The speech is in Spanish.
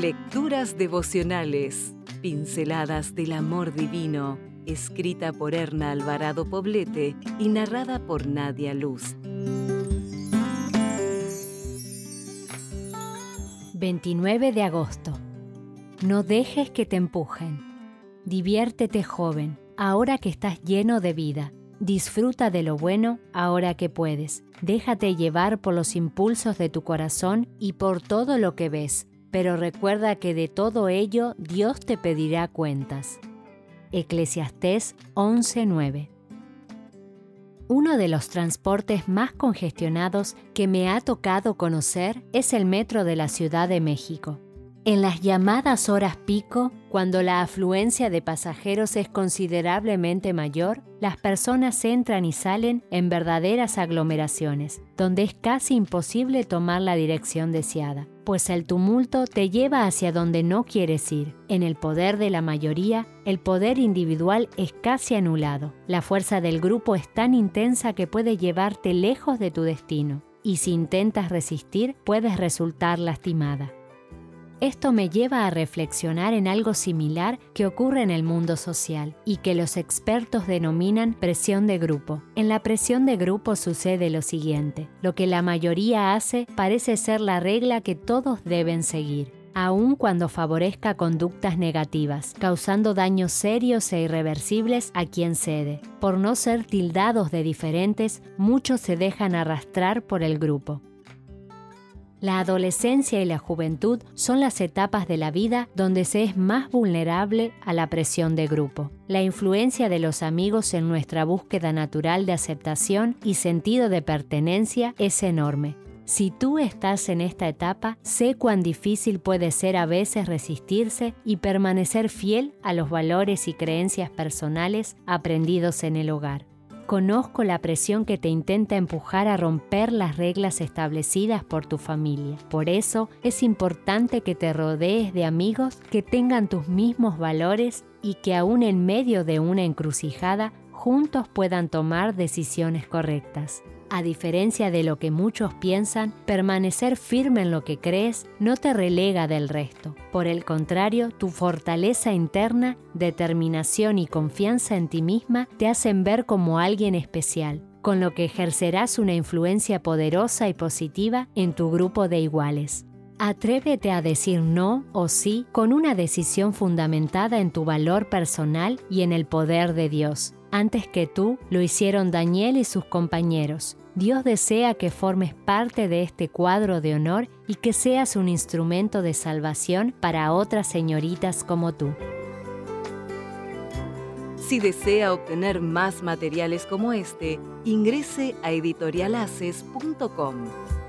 Lecturas devocionales, pinceladas del amor divino, escrita por Erna Alvarado Poblete y narrada por Nadia Luz. 29 de agosto. No dejes que te empujen. Diviértete joven, ahora que estás lleno de vida. Disfruta de lo bueno ahora que puedes. Déjate llevar por los impulsos de tu corazón y por todo lo que ves, pero recuerda que de todo ello Dios te pedirá cuentas. Eclesiastés 11:9 Uno de los transportes más congestionados que me ha tocado conocer es el metro de la Ciudad de México. En las llamadas horas pico, cuando la afluencia de pasajeros es considerablemente mayor, las personas entran y salen en verdaderas aglomeraciones, donde es casi imposible tomar la dirección deseada, pues el tumulto te lleva hacia donde no quieres ir. En el poder de la mayoría, el poder individual es casi anulado. La fuerza del grupo es tan intensa que puede llevarte lejos de tu destino, y si intentas resistir, puedes resultar lastimada. Esto me lleva a reflexionar en algo similar que ocurre en el mundo social y que los expertos denominan presión de grupo. En la presión de grupo sucede lo siguiente. Lo que la mayoría hace parece ser la regla que todos deben seguir aun cuando favorezca conductas negativas, causando daños serios e irreversibles a quien cede. Por no ser tildados de diferentes, muchos se dejan arrastrar por el grupo. La adolescencia y la juventud son las etapas de la vida donde se es más vulnerable a la presión de grupo. La influencia de los amigos en nuestra búsqueda natural de aceptación y sentido de pertenencia es enorme. Si tú estás en esta etapa, sé cuán difícil puede ser a veces resistirse y permanecer fiel a los valores y creencias personales aprendidos en el hogar. Conozco la presión que te intenta empujar a romper las reglas establecidas por tu familia. Por eso es importante que te rodees de amigos que tengan tus mismos valores y que aún en medio de una encrucijada juntos puedan tomar decisiones correctas. A diferencia de lo que muchos piensan, permanecer firme en lo que crees no te relega del resto. Por el contrario, tu fortaleza interna, determinación y confianza en ti misma te hacen ver como alguien especial, con lo que ejercerás una influencia poderosa y positiva en tu grupo de iguales. Atrévete a decir no o sí con una decisión fundamentada en tu valor personal y en el poder de Dios. Antes que tú, lo hicieron Daniel y sus compañeros. Dios desea que formes parte de este cuadro de honor y que seas un instrumento de salvación para otras señoritas como tú. Si desea obtener más materiales como este, ingrese a editorialaces.com.